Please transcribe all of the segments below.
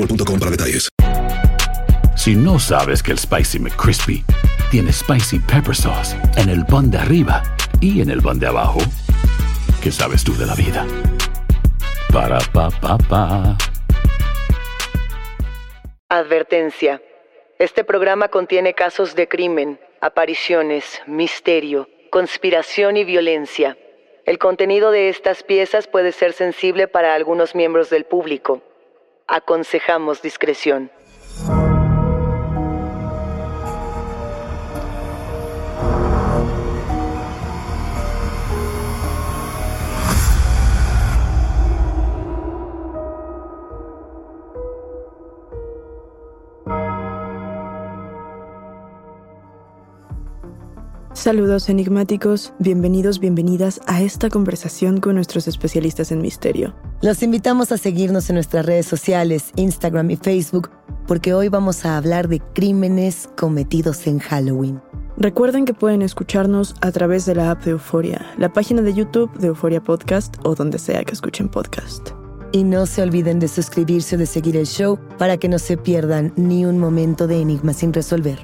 boostmobile.com para detalles. Si no sabes que el Spicy McCrispy tiene Spicy Pepper Sauce en el pan de arriba y en el pan de abajo, ¿qué sabes tú de la vida? Para, pa, pa, pa. Advertencia. Este programa contiene casos de crimen, apariciones, misterio, conspiración y violencia. El contenido de estas piezas puede ser sensible para algunos miembros del público. Aconsejamos discreción. Saludos enigmáticos, bienvenidos, bienvenidas a esta conversación con nuestros especialistas en misterio. Los invitamos a seguirnos en nuestras redes sociales, Instagram y Facebook, porque hoy vamos a hablar de crímenes cometidos en Halloween. Recuerden que pueden escucharnos a través de la app de Euforia, la página de YouTube de Euforia Podcast o donde sea que escuchen podcast. Y no se olviden de suscribirse o de seguir el show para que no se pierdan ni un momento de enigma sin resolver.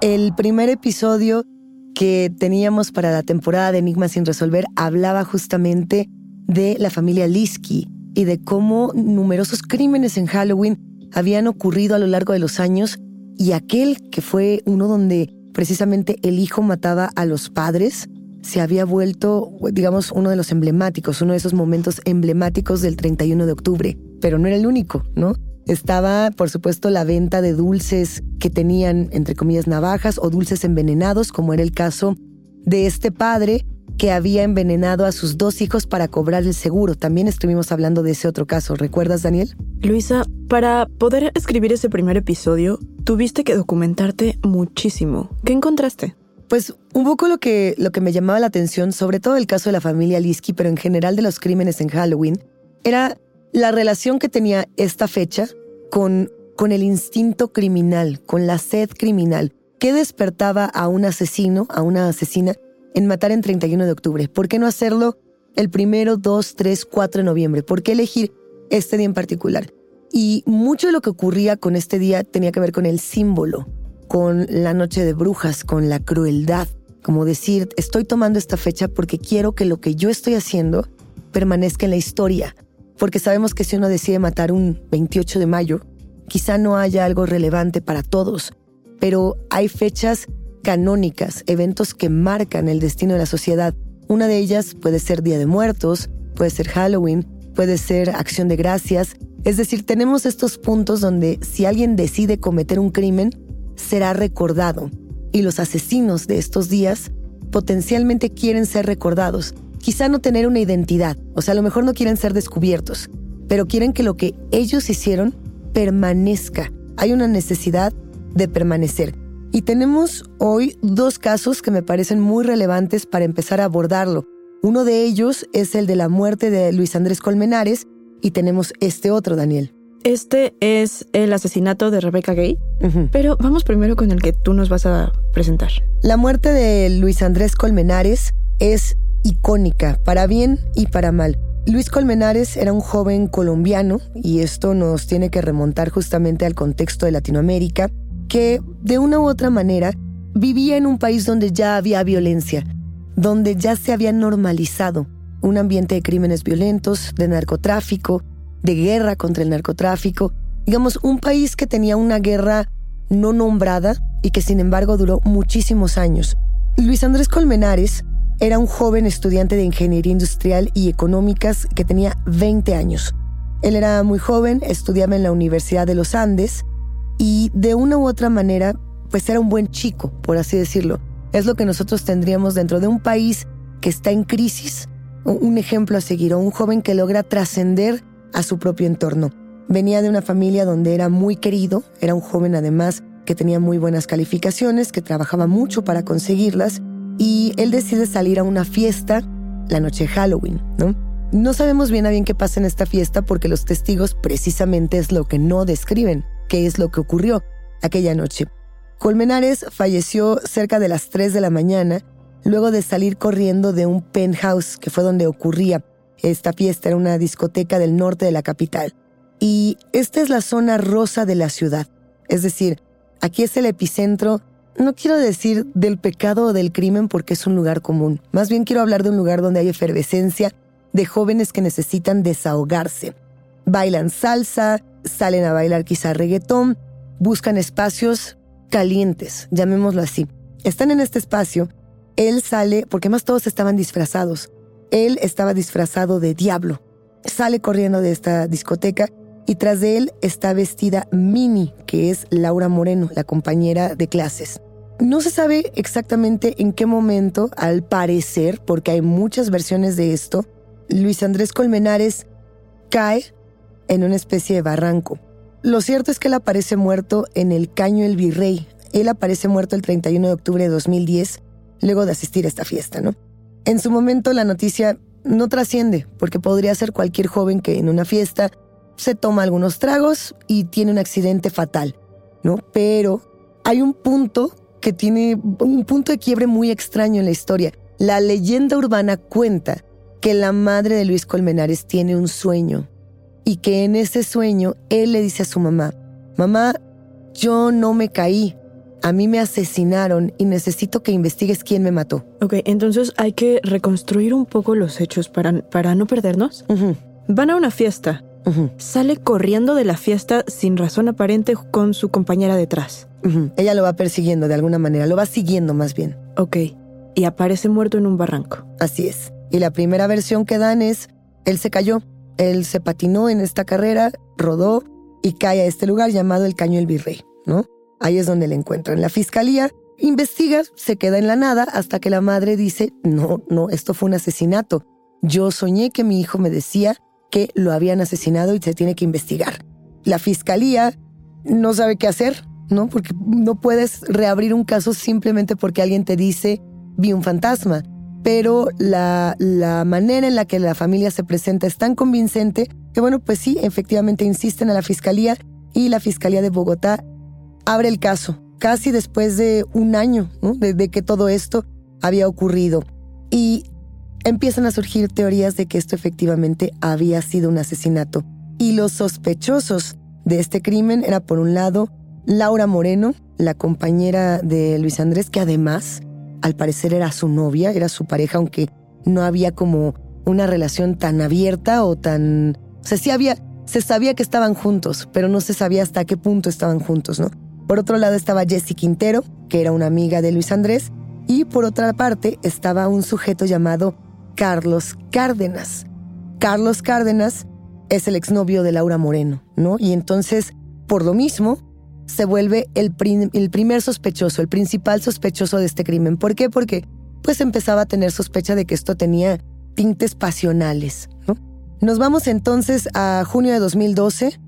El primer episodio que teníamos para la temporada de Enigmas sin resolver hablaba justamente de la familia Liski y de cómo numerosos crímenes en Halloween habían ocurrido a lo largo de los años y aquel que fue uno donde precisamente el hijo mataba a los padres se había vuelto, digamos, uno de los emblemáticos, uno de esos momentos emblemáticos del 31 de octubre, pero no era el único, ¿no? Estaba, por supuesto, la venta de dulces que tenían, entre comillas, navajas o dulces envenenados, como era el caso de este padre que había envenenado a sus dos hijos para cobrar el seguro. También estuvimos hablando de ese otro caso. ¿Recuerdas, Daniel? Luisa, para poder escribir ese primer episodio, tuviste que documentarte muchísimo. ¿Qué encontraste? Pues un poco lo que, lo que me llamaba la atención, sobre todo el caso de la familia Liski, pero en general de los crímenes en Halloween, era la relación que tenía esta fecha con, con el instinto criminal, con la sed criminal. ¿Qué despertaba a un asesino, a una asesina, en matar en 31 de octubre? ¿Por qué no hacerlo el primero, 2, 3, 4 de noviembre? ¿Por qué elegir este día en particular? Y mucho de lo que ocurría con este día tenía que ver con el símbolo, con la noche de brujas, con la crueldad. Como decir, estoy tomando esta fecha porque quiero que lo que yo estoy haciendo permanezca en la historia, porque sabemos que si uno decide matar un 28 de mayo, quizá no haya algo relevante para todos, pero hay fechas canónicas, eventos que marcan el destino de la sociedad. Una de ellas puede ser Día de Muertos, puede ser Halloween, puede ser Acción de Gracias. Es decir, tenemos estos puntos donde si alguien decide cometer un crimen, será recordado. Y los asesinos de estos días potencialmente quieren ser recordados quizá no tener una identidad, o sea, a lo mejor no quieren ser descubiertos, pero quieren que lo que ellos hicieron permanezca. Hay una necesidad de permanecer. Y tenemos hoy dos casos que me parecen muy relevantes para empezar a abordarlo. Uno de ellos es el de la muerte de Luis Andrés Colmenares y tenemos este otro, Daniel. Este es el asesinato de Rebecca Gay, pero vamos primero con el que tú nos vas a presentar. La muerte de Luis Andrés Colmenares es icónica, para bien y para mal. Luis Colmenares era un joven colombiano, y esto nos tiene que remontar justamente al contexto de Latinoamérica, que de una u otra manera vivía en un país donde ya había violencia, donde ya se había normalizado un ambiente de crímenes violentos, de narcotráfico, de guerra contra el narcotráfico, digamos, un país que tenía una guerra no nombrada y que sin embargo duró muchísimos años. Luis Andrés Colmenares era un joven estudiante de ingeniería industrial y económicas que tenía 20 años. Él era muy joven, estudiaba en la Universidad de los Andes y de una u otra manera, pues era un buen chico, por así decirlo. Es lo que nosotros tendríamos dentro de un país que está en crisis, un ejemplo a seguir, o un joven que logra trascender a su propio entorno. Venía de una familia donde era muy querido, era un joven además que tenía muy buenas calificaciones, que trabajaba mucho para conseguirlas, y él decide salir a una fiesta la noche de Halloween, ¿no? No sabemos bien a bien qué pasa en esta fiesta porque los testigos precisamente es lo que no describen, qué es lo que ocurrió aquella noche. Colmenares falleció cerca de las 3 de la mañana luego de salir corriendo de un penthouse que fue donde ocurría esta fiesta, era una discoteca del norte de la capital. Y esta es la zona rosa de la ciudad, es decir, aquí es el epicentro, no quiero decir del pecado o del crimen porque es un lugar común, más bien quiero hablar de un lugar donde hay efervescencia de jóvenes que necesitan desahogarse. Bailan salsa, salen a bailar quizá reggaetón, buscan espacios calientes, llamémoslo así. Están en este espacio, él sale, porque más todos estaban disfrazados, él estaba disfrazado de diablo. Sale corriendo de esta discoteca y tras de él está vestida Mini, que es Laura Moreno, la compañera de clases. No se sabe exactamente en qué momento, al parecer, porque hay muchas versiones de esto, Luis Andrés Colmenares cae en una especie de barranco. Lo cierto es que él aparece muerto en el Caño El Virrey. Él aparece muerto el 31 de octubre de 2010, luego de asistir a esta fiesta, ¿no? En su momento la noticia no trasciende, porque podría ser cualquier joven que en una fiesta se toma algunos tragos y tiene un accidente fatal, ¿no? Pero hay un punto que tiene un punto de quiebre muy extraño en la historia. La leyenda urbana cuenta que la madre de Luis Colmenares tiene un sueño y que en ese sueño él le dice a su mamá, mamá, yo no me caí, a mí me asesinaron y necesito que investigues quién me mató. Ok, entonces hay que reconstruir un poco los hechos para, para no perdernos. Van a una fiesta. Sale corriendo de la fiesta sin razón aparente con su compañera detrás. Ella lo va persiguiendo de alguna manera, lo va siguiendo más bien. Ok, y aparece muerto en un barranco. Así es. Y la primera versión que dan es, él se cayó, él se patinó en esta carrera, rodó y cae a este lugar llamado el Caño del Virrey, ¿no? Ahí es donde le encuentran. La fiscalía investiga, se queda en la nada hasta que la madre dice, no, no, esto fue un asesinato. Yo soñé que mi hijo me decía que lo habían asesinado y se tiene que investigar. La fiscalía no sabe qué hacer, ¿no? Porque no puedes reabrir un caso simplemente porque alguien te dice, vi un fantasma. Pero la, la manera en la que la familia se presenta es tan convincente que, bueno, pues sí, efectivamente insisten a la fiscalía y la fiscalía de Bogotá abre el caso, casi después de un año de, que todo esto había ocurrido. Y empiezan a surgir teorías de que esto efectivamente había sido un asesinato. Y los sospechosos de este crimen era, por un lado, Laura Moreno, la compañera de Luis Andrés, que además, al parecer, era su novia, era su pareja, aunque no había como una relación tan abierta o tan... O sea, sí había, se sabía que estaban juntos, pero no se sabía hasta qué punto estaban juntos, ¿no? Por otro lado estaba Jessie Quintero, que era una amiga de Luis Andrés, y por otra parte estaba un sujeto llamado Carlos Cárdenas. Carlos Cárdenas es el exnovio de Laura Moreno, ¿no? Y entonces, por lo mismo, se vuelve el, primer sospechoso, el principal sospechoso de este crimen. ¿Por qué? Porque pues empezaba a tener sospecha de que esto tenía tintes pasionales, ¿no? Nos vamos entonces a junio de 2012,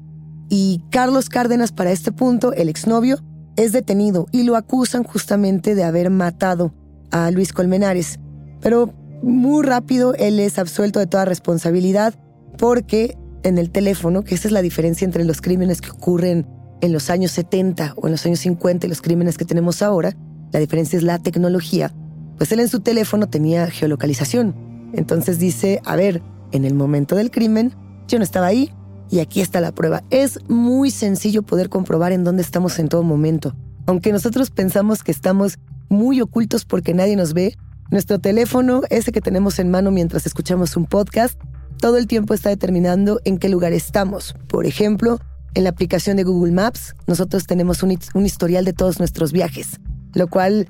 y Carlos Cárdenas, para este punto, el exnovio, es detenido y lo acusan justamente de haber matado a Luis Colmenares. Pero muy rápido él es absuelto de toda responsabilidad porque en el teléfono, que esa es la diferencia entre los crímenes que ocurren en los años 70 o en los años 50 y los crímenes que tenemos ahora, la diferencia es la tecnología, pues él en su teléfono tenía geolocalización. Entonces dice, a ver, en el momento del crimen, yo no estaba ahí y aquí está la prueba. Es muy sencillo poder comprobar en dónde estamos en todo momento. Aunque nosotros pensamos que estamos muy ocultos porque nadie nos ve, nuestro teléfono, ese que tenemos en mano mientras escuchamos un podcast, todo el tiempo está determinando en qué lugar estamos. Por ejemplo, en la aplicación de Google Maps, nosotros tenemos un, historial de todos nuestros viajes, lo cual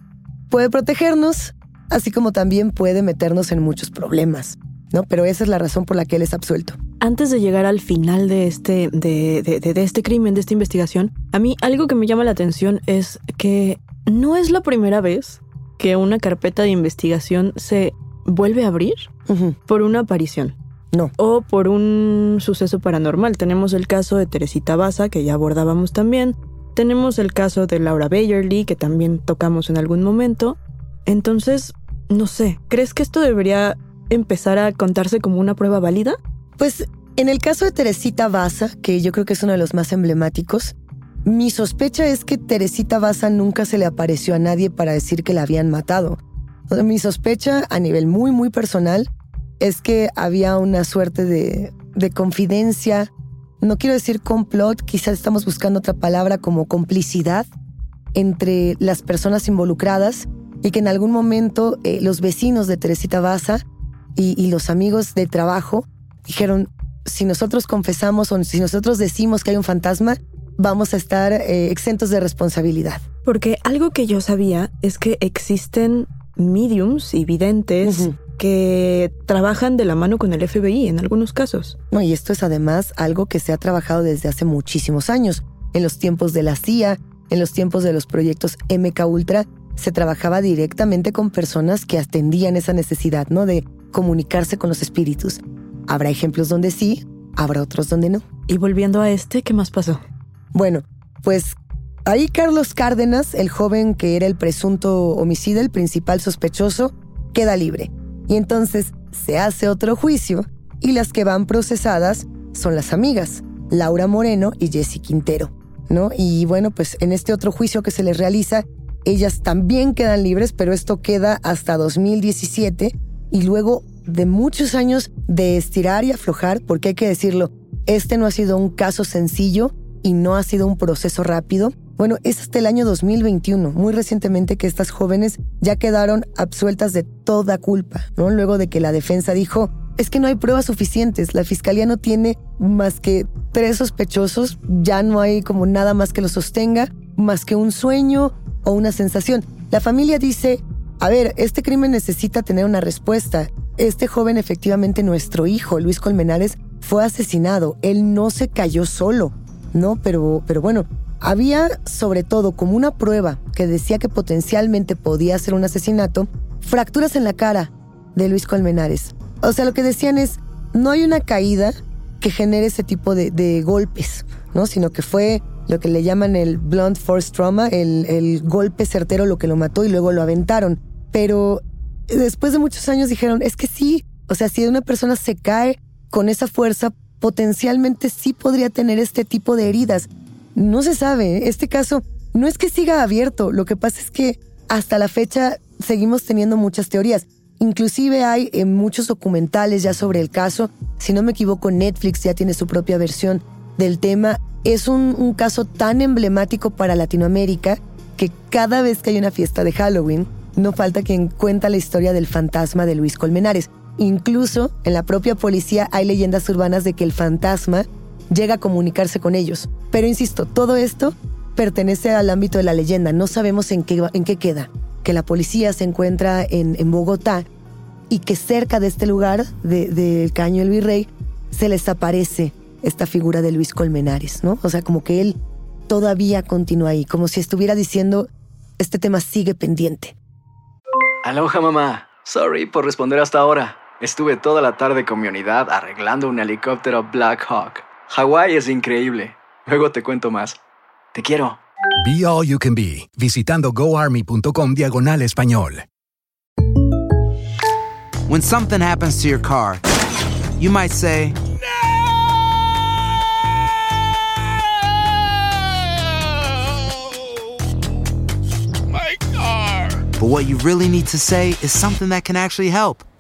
puede protegernos, así como también puede meternos en muchos problemas. ¿no? Pero esa es la razón por la que él es absuelto. Antes de llegar al final de este, de, de, este crimen, de esta investigación, a mí algo que me llama la atención es que no es la primera vez que una carpeta de investigación se vuelve a abrir por una aparición. No. O por un suceso paranormal. Tenemos el caso de Teresita Baza, que ya abordábamos también. Tenemos el caso de Laura Bayerly, que también tocamos en algún momento. Entonces, no sé, ¿crees que esto debería empezar a contarse como una prueba válida? Pues en el caso de Teresita Baza, que yo creo que es uno de los más emblemáticos, mi sospecha es que Teresita Baza nunca se le apareció a nadie para decir que la habían matado. Mi sospecha a nivel muy, muy personal es que había una suerte de, de confidencia, no quiero decir complot, quizás estamos buscando otra palabra como complicidad entre las personas involucradas y que en algún momento eh, los vecinos de Teresita Baza y, los amigos de trabajo dijeron, si nosotros confesamos o si nosotros decimos que hay un fantasma, vamos a estar eh, exentos de responsabilidad. Porque algo que yo sabía es que existen mediums y videntes que trabajan de la mano con el FBI en algunos casos. No, y esto es además algo que se ha trabajado desde hace muchísimos años. En los tiempos de la CIA, en los tiempos de los proyectos MK Ultra, se trabajaba directamente con personas que atendían esa necesidad, ¿no? De comunicarse con los espíritus. Habrá ejemplos donde sí, habrá otros donde no. Y volviendo a este, ¿qué más pasó? Bueno, pues ahí Carlos Cárdenas, el joven que era el presunto homicida, el principal sospechoso, queda libre. Y entonces se hace otro juicio y las que van procesadas son las amigas, Laura Moreno y Jessie Quintero, ¿no? Y bueno, pues en este otro juicio que se les realiza, ellas también quedan libres, pero esto queda hasta 2017 y luego de muchos años de estirar y aflojar, porque hay que decirlo, este no ha sido un caso sencillo y no ha sido un proceso rápido. Bueno, es hasta el año 2021, muy recientemente que estas jóvenes ya quedaron absueltas de toda culpa, ¿no? Luego de que la defensa dijo, es que no hay pruebas suficientes, la fiscalía no tiene más que tres sospechosos, ya no hay como nada más que lo sostenga, más que un sueño o una sensación. La familia dice, a ver, este crimen necesita tener una respuesta. Este joven, efectivamente, nuestro hijo, Luis Colmenares, fue asesinado. Él no se cayó solo, ¿no? Pero, pero bueno, había sobre todo como una prueba que decía que potencialmente podía ser un asesinato, fracturas en la cara de Luis Colmenares. O sea, lo que decían es, no hay una caída que genere ese tipo de, golpes, ¿no? Sino que fue lo que le llaman el blunt force trauma, el, el golpe certero lo que lo mató y luego lo aventaron. Pero después de muchos años dijeron, es que sí, o sea, si una persona se cae con esa fuerza, potencialmente sí podría tener este tipo de heridas. No se sabe, ¿eh? este caso no es que siga abierto, lo que pasa es que hasta la fecha seguimos teniendo muchas teorías. Inclusive hay eh, muchos documentales ya sobre el caso. Si no me equivoco, Netflix ya tiene su propia versión del tema es un, caso tan emblemático para Latinoamérica que cada vez que hay una fiesta de Halloween, no falta quien cuenta la historia del fantasma de Luis Colmenares. Incluso en la propia policía hay leyendas urbanas de que el fantasma llega a comunicarse con ellos. Pero insisto, todo esto pertenece al ámbito de la leyenda. No sabemos en qué, en qué queda. Que la policía se encuentra en, Bogotá y que cerca de este lugar, del de Caño del Virrey, se les aparece esta figura de Luis Colmenares, ¿no? O sea, como que él todavía continúa ahí, como si estuviera diciendo, este tema sigue pendiente. Aloha mamá, sorry por responder hasta ahora. Estuve toda la tarde con mi unidad arreglando un helicóptero Black Hawk. Hawái es increíble. Luego te cuento más. Te quiero. Be All You Can Be, visitando goarmy.com diagonal español. When something happens to your car, you might say, But what you really need to say is something that can actually help.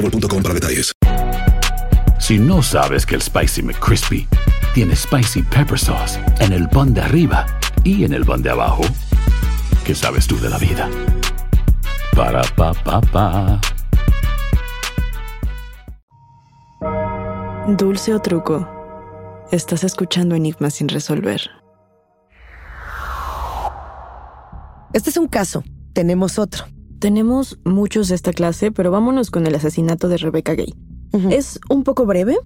boostmobile.com para detalles. Si no sabes que el Spicy McCrispy tiene Spicy Pepper Sauce en el pan de arriba y en el pan de abajo, ¿qué sabes tú de la vida? Para, pa, pa, pa. Dulce o truco. Estás escuchando Enigmas sin resolver. Este es un caso. Tenemos otro. Tenemos muchos de esta clase, pero vámonos con el asesinato de Rebecca Gay. Es un poco breve,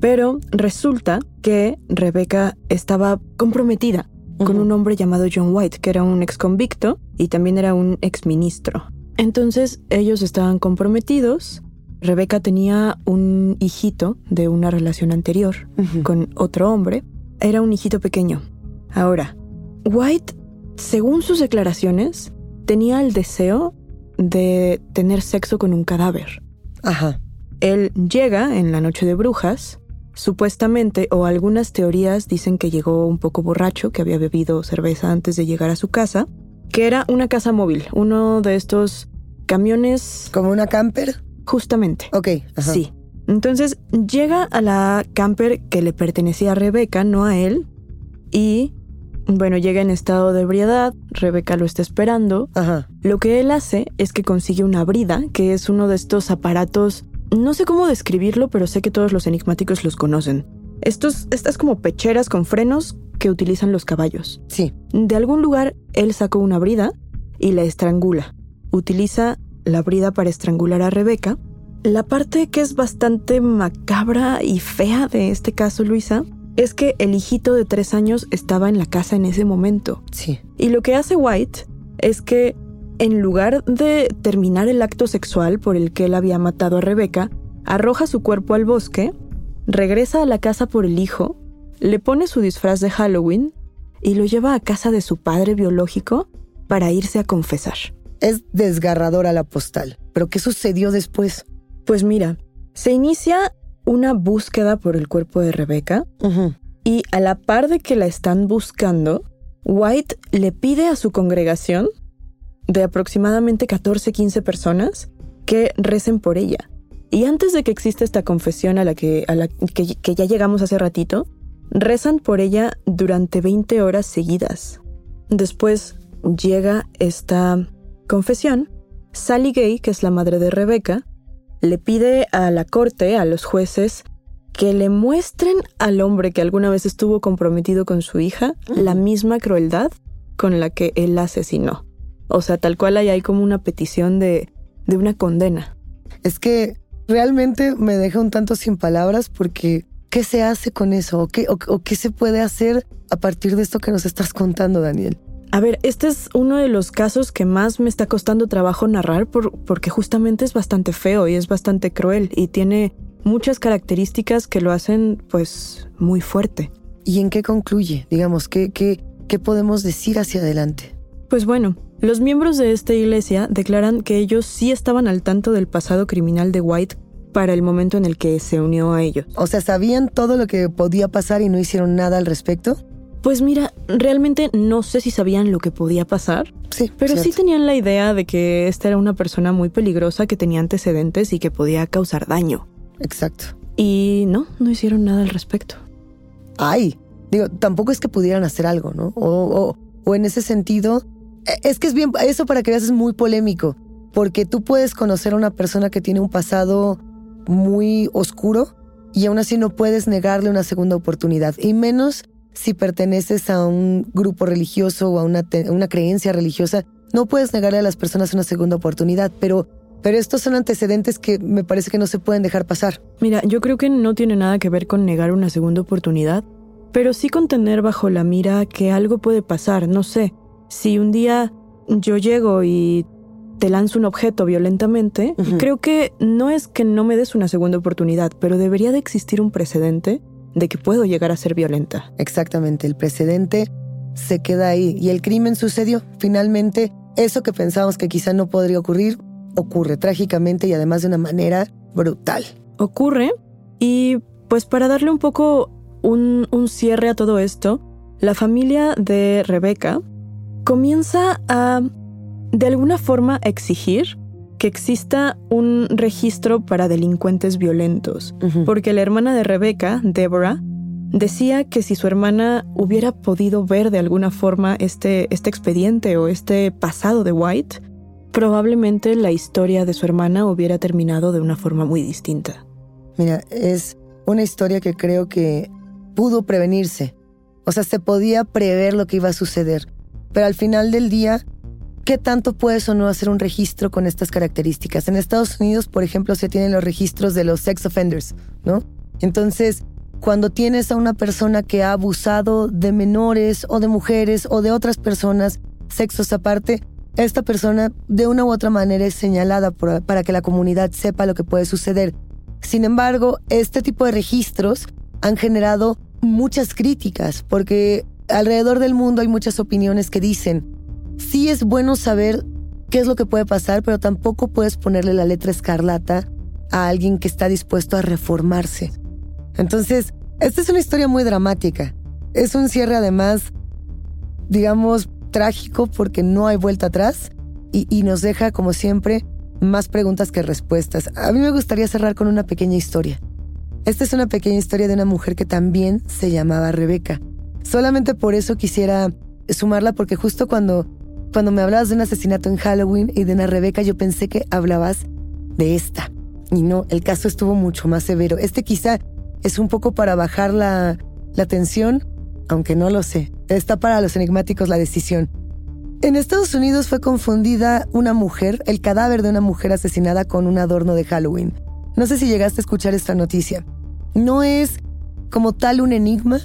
pero resulta que Rebecca estaba comprometida con un hombre llamado John White, que era un ex convicto y también era un ex ministro. Entonces ellos estaban comprometidos. Rebecca tenía un hijito de una relación anterior con otro hombre. Era un hijito pequeño. Ahora, White, según sus declaraciones, tenía el deseo de tener sexo con un cadáver. Ajá. Él llega en la noche de brujas, supuestamente, o algunas teorías dicen que llegó un poco borracho, que había bebido cerveza antes de llegar a su casa, que era una casa móvil, uno de estos camiones... ¿Como una camper? Justamente. Ok. Ajá. Sí. Entonces llega a la camper que le pertenecía a Rebeca, no a él, y bueno, llega en estado de ebriedad, Rebeca lo está esperando. Ajá. Lo que él hace es que consigue una brida, que es uno de estos aparatos, no sé cómo describirlo, pero sé que todos los enigmáticos los conocen. Estos, estas como pecheras con frenos que utilizan los caballos. Sí. De algún lugar, él sacó una brida y la estrangula. Utiliza la brida para estrangular a Rebeca. La parte que es bastante macabra y fea de este caso, Luisa, es que el hijito de tres años estaba en la casa en ese momento. Sí. Y lo que hace White es que en lugar de terminar el acto sexual por el que él había matado a Rebeca, arroja su cuerpo al bosque, regresa a la casa por el hijo, le pone su disfraz de Halloween y lo lleva a casa de su padre biológico para irse a confesar. Es desgarradora la postal. ¿Pero qué sucedió después? Pues mira, se inicia una búsqueda por el cuerpo de Rebeca y a la par de que la están buscando, White le pide a su congregación de aproximadamente 14-15 personas que recen por ella. Y antes de que exista esta confesión a la, que, a la que, que ya llegamos hace ratito, rezan por ella durante 20 horas seguidas. Después llega esta confesión. Sally Gay, que es la madre de Rebeca, le pide a la corte, a los jueces, que le muestren al hombre que alguna vez estuvo comprometido con su hija la misma crueldad con la que él la asesinó. O sea, tal cual ahí hay como una petición de, de una condena. Es que realmente me deja un tanto sin palabras porque ¿qué se hace con eso? ¿O qué, o, o qué se puede hacer a partir de esto que nos estás contando, Daniel? A ver, este es uno de los casos que más me está costando trabajo narrar por, porque justamente es bastante feo y es bastante cruel y tiene muchas características que lo hacen pues muy fuerte. ¿Y en qué concluye? Digamos, ¿qué, qué, qué podemos decir hacia adelante? Pues bueno, los miembros de esta iglesia declaran que ellos sí estaban al tanto del pasado criminal de White para el momento en el que se unió a ellos. O sea, ¿sabían todo lo que podía pasar y no hicieron nada al respecto? Pues mira, realmente no sé si sabían lo que podía pasar. Sí. Pero cierto. sí tenían la idea de que esta era una persona muy peligrosa que tenía antecedentes y que podía causar daño. Exacto. Y no, no hicieron nada al respecto. Ay, digo, tampoco es que pudieran hacer algo, ¿no? O, o, o en ese sentido, e, es que es bien, eso para que veas es muy polémico, porque tú puedes conocer a una persona que tiene un pasado muy oscuro y aún así no puedes negarle una segunda oportunidad, y menos si perteneces a un grupo religioso o a una, una creencia religiosa, no puedes negarle a las personas una segunda oportunidad, pero Pero estos son antecedentes que me parece que no se pueden dejar pasar. Mira, yo creo que no tiene nada que ver con negar una segunda oportunidad, pero sí con tener bajo la mira que algo puede pasar, no sé. Si un día yo llego y te lanzo un objeto violentamente, creo que no es que no me des una segunda oportunidad, pero debería de existir un precedente de que puedo llegar a ser violenta. Exactamente, el precedente se queda ahí y el crimen sucedió. Finalmente, eso que pensábamos que quizá no podría ocurrir, ocurre trágicamente y además de una manera brutal. Ocurre y pues para darle un poco un, un cierre a todo esto, la familia de Rebeca comienza a de alguna forma exigir que exista un registro para delincuentes violentos, porque la hermana de Rebeca, Deborah, decía que si su hermana hubiera podido ver de alguna forma este, este expediente o este pasado de White, probablemente la historia de su hermana hubiera terminado de una forma muy distinta. Mira, es una historia que creo que pudo prevenirse. O sea, se podía prever lo que iba a suceder. Pero al final del día, ¿qué tanto puedes o no hacer un registro con estas características? En Estados Unidos, por ejemplo, se tienen los registros de los sex offenders, ¿no? Entonces, cuando tienes a una persona que ha abusado de menores o de mujeres o de otras personas, sexos aparte, esta persona de una u otra manera es señalada para que la comunidad sepa lo que puede suceder. Sin embargo, este tipo de registros han generado muchas críticas porque alrededor del mundo hay muchas opiniones que dicen, sí es bueno saber qué es lo que puede pasar, pero tampoco puedes ponerle la letra escarlata a alguien que está dispuesto a reformarse. Entonces, esta es una historia muy dramática. Es un cierre además, digamos, trágico porque no hay vuelta atrás y, nos deja, como siempre, más preguntas que respuestas. A mí me gustaría cerrar con una pequeña historia. Esta es una pequeña historia de una mujer que también se llamaba Rebeca. Solamente por eso quisiera sumarla porque justo cuando, cuando me hablabas de un asesinato en Halloween y de una Rebeca, yo pensé que hablabas de esta. Y no, el caso estuvo mucho más severo. Este quizá es un poco para bajar la, la tensión, aunque no lo sé. Está para los enigmáticos la decisión. En Estados Unidos fue confundida una mujer, el cadáver de una mujer asesinada con un adorno de Halloween. No sé si llegaste a escuchar esta noticia. No es como tal un enigma,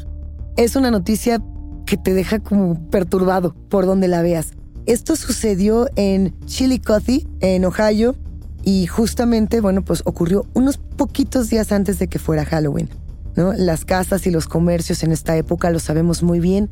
es una noticia que te deja como perturbado por donde la veas. Esto sucedió en Chillicothe, en Ohio, y justamente, bueno, pues ocurrió unos poquitos días antes de que fuera Halloween. ¿no? Las casas y los comercios en esta época, lo sabemos muy bien,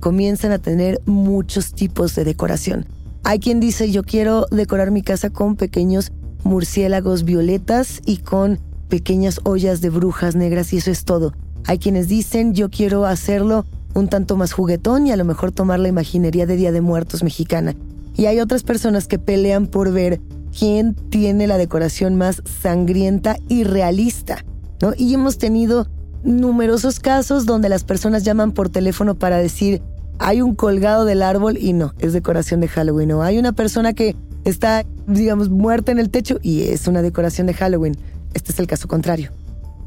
comienzan a tener muchos tipos de decoración. Hay quien dice yo quiero decorar mi casa con pequeños murciélagos violetas y con pequeñas ollas de brujas negras y eso es todo. Hay quienes dicen yo quiero hacerlo un tanto más juguetón y a lo mejor tomar la imaginería de Día de Muertos mexicana. Y hay otras personas que pelean por ver quién tiene la decoración más sangrienta y realista. ¿no? Y hemos tenido numerosos casos donde las personas llaman por teléfono para decir hay un colgado del árbol y no, es decoración de Halloween. O hay una persona que está, digamos, muerta en el techo y es una decoración de Halloween. Este es el caso contrario.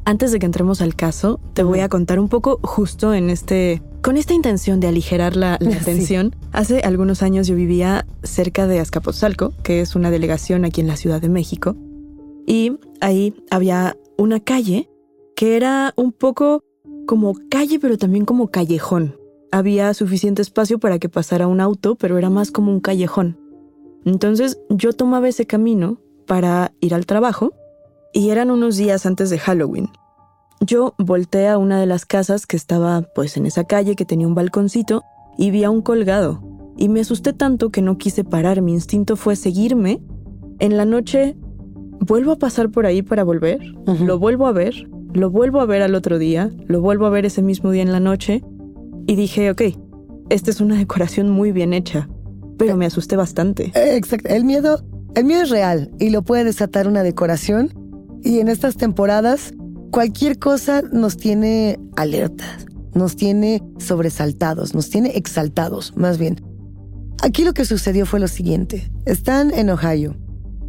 Antes de que entremos al caso, te voy a contar un poco justo en este, con esta intención de aligerar la, la tensión. Hace algunos años yo vivía cerca de Azcapotzalco, que es una delegación aquí en la Ciudad de México, y ahí había una calle que era un poco como calle, pero también como callejón. Había suficiente espacio para que pasara un auto, pero era más como un callejón. Entonces yo tomaba ese camino para ir al trabajo y eran unos días antes de Halloween. Yo volteé a una de las casas que estaba pues en esa calle que tenía un balconcito y vi a un colgado. Y me asusté tanto que no quise parar, mi instinto fue seguirme. En la noche vuelvo a pasar por ahí para volver, lo vuelvo a ver lo vuelvo a ver al otro día, lo vuelvo a ver ese mismo día en la noche y dije, ok, esta es una decoración muy bien hecha, pero me asusté bastante. Exacto, el miedo, el miedo es real y lo puede desatar una decoración. Y en estas temporadas cualquier cosa nos tiene alertas, nos tiene sobresaltados, nos tiene exaltados, más bien. Aquí lo que sucedió fue lo siguiente. Están en Ohio.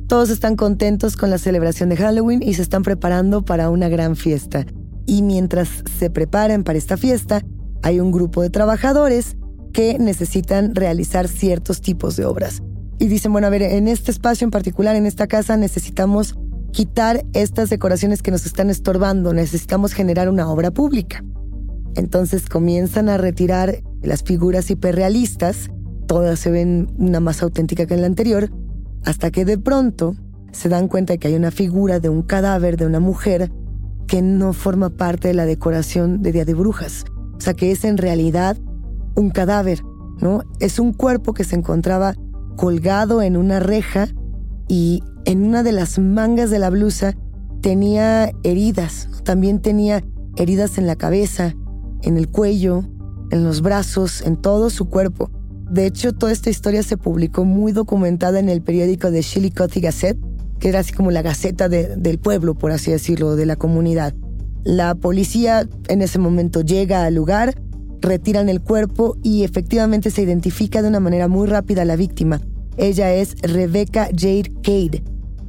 Todos están contentos con la celebración de Halloween y se están preparando para una gran fiesta. Y mientras se preparan para esta fiesta, hay un grupo de trabajadores que necesitan realizar ciertos tipos de obras. y dicen, bueno, a ver, en este espacio en particular, en esta casa, necesitamos quitar estas decoraciones que nos están estorbando, necesitamos generar una obra pública. Entonces comienzan a retirar las figuras hiperrealistas, todas se ven una más auténtica que en la anterior, hasta que de pronto se dan cuenta de que hay una figura de un cadáver de una mujer que no forma parte de la decoración de Día de Brujas. O sea, que es en realidad un cadáver, ¿no? Es un cuerpo que se encontraba colgado en una reja y en una de las mangas de la blusa tenía heridas. También tenía heridas en la cabeza, en el cuello, en los brazos, en todo su cuerpo. De hecho, toda esta historia se publicó muy documentada en el periódico de Chillicothe Gazette, que era así como la gaceta del pueblo, por así decirlo, de la comunidad. La policía en ese momento llega al lugar, retiran el cuerpo y efectivamente se identifica de una manera muy rápida a la víctima. Ella es Rebecca Jade Cade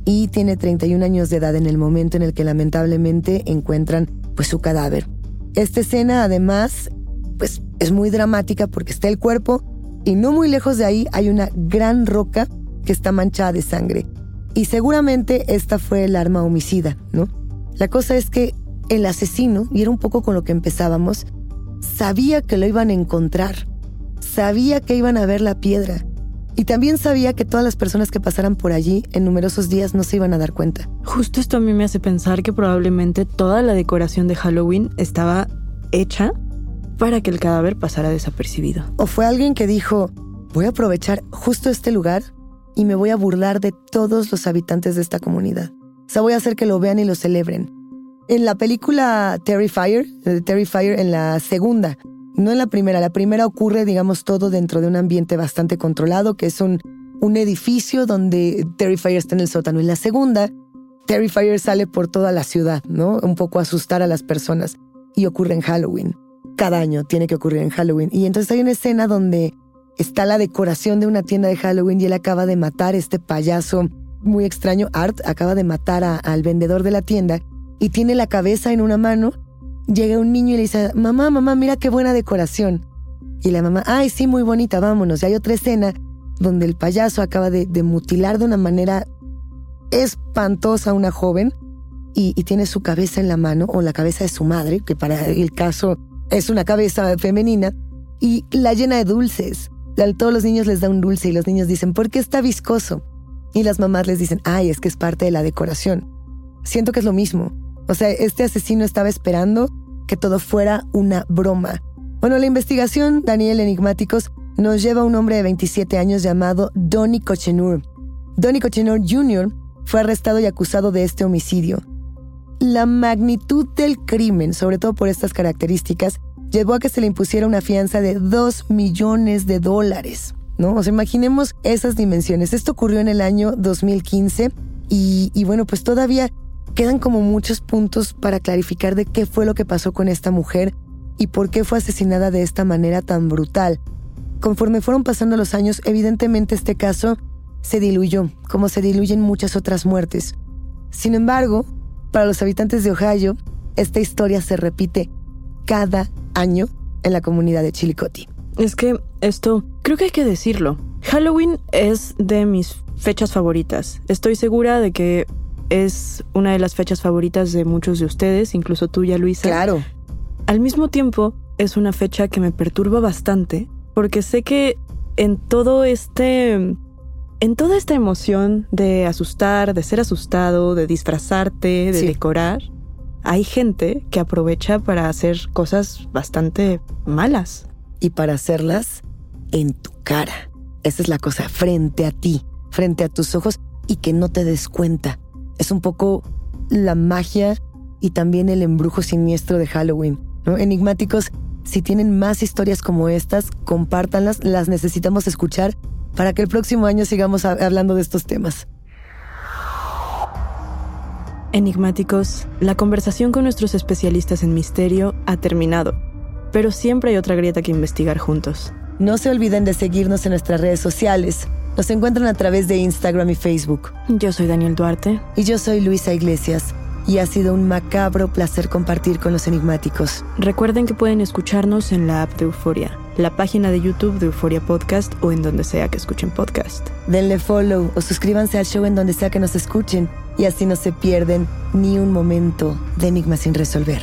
y tiene 31 años de edad en el momento en el que lamentablemente encuentran pues su cadáver. Esta escena además pues es muy dramática porque está el cuerpo y no muy lejos de ahí hay una gran roca que está manchada de sangre. Y seguramente esta fue el arma homicida, ¿no? La cosa es que el asesino, y era un poco con lo que empezábamos, sabía que lo iban a encontrar, sabía que iban a ver la piedra, y también sabía que todas las personas que pasaran por allí en numerosos días no se iban a dar cuenta. Justo esto a mí me hace pensar que probablemente toda la decoración de Halloween estaba hecha para que el cadáver pasara desapercibido. O fue alguien que dijo, voy a aprovechar justo este lugar y me voy a burlar de todos los habitantes de esta comunidad. O sea, voy a hacer que lo vean y lo celebren. En la película Terrifier, Terrifier en la segunda, no en la primera, la primera ocurre, digamos, todo dentro de un ambiente bastante controlado, que es un, un edificio donde Terrifier está en el sótano. En la segunda, Terrifier sale por toda la ciudad, ¿no? Un poco a asustar a las personas. Y ocurre en Halloween. Cada año tiene que ocurrir en Halloween. Y entonces hay una escena donde está la decoración de una tienda de Halloween y él acaba de matar a este payaso muy extraño. Art acaba de matar al vendedor de la tienda y tiene la cabeza en una mano. Llega un niño y le dice, mamá, mamá, mira qué buena decoración. Y la mamá, ay, sí, muy bonita, vámonos. Y hay otra escena donde el payaso acaba de, mutilar de una manera espantosa a una joven y, y, tiene su cabeza en la mano, o la cabeza de su madre, que para el caso es una cabeza femenina, y la llena de dulces. A todos los niños les da un dulce y los niños dicen, ¿por qué está viscoso? Y las mamás les dicen, ay, es que es parte de la decoración. Siento que es lo mismo. O sea, este asesino estaba esperando que todo fuera una broma. Bueno, la investigación, Daniel Enigmáticos, nos lleva a un hombre de 27 años llamado Donny Cochenur. Donny Cochenur Jr. fue arrestado y acusado de este homicidio. La magnitud del crimen, sobre todo por estas características, llevó a que se le impusiera una fianza de 2 millones de dólares. ¿no? O sea, imaginemos esas dimensiones. Esto ocurrió en el año 2015 y, y bueno, pues todavía quedan como muchos puntos para clarificar de qué fue lo que pasó con esta mujer y por qué fue asesinada de esta manera tan brutal. Conforme fueron pasando los años, evidentemente este caso se diluyó, como se diluyen muchas otras muertes. Sin embargo, para los habitantes de Ohio, esta historia se repite cada año en la comunidad de Chillicothe. Es que esto, creo que hay que decirlo. Halloween es de mis fechas favoritas. Estoy segura de que es una de las fechas favoritas de muchos de ustedes, incluso tuya, Luisa. Claro. Al mismo tiempo, es una fecha que me perturba bastante porque sé que en todo este en toda esta emoción de asustar, de ser asustado, de disfrazarte, de decorar, hay gente que aprovecha para hacer cosas bastante malas. Y para hacerlas en tu cara. Esa es la cosa, frente a ti, frente a tus ojos y que no te des cuenta. Es un poco la magia y también el embrujo siniestro de Halloween. ¿no? Enigmáticos, si tienen más historias como estas, compártanlas, las necesitamos escuchar para que el próximo año sigamos hablando de estos temas. Enigmáticos, la conversación con nuestros especialistas en misterio ha terminado, pero siempre hay otra grieta que investigar juntos. No se olviden de seguirnos en nuestras redes sociales. Nos encuentran a través de Instagram y Facebook. Yo soy Daniel Duarte. Y yo soy Luisa Iglesias. y ha sido un macabro placer compartir con los enigmáticos. Recuerden que pueden escucharnos en la app de Euforia, la página de YouTube de Euforia Podcast o en donde sea que escuchen podcast. Denle follow o suscríbanse al show en donde sea que nos escuchen y así no se pierden ni un momento de enigma sin resolver.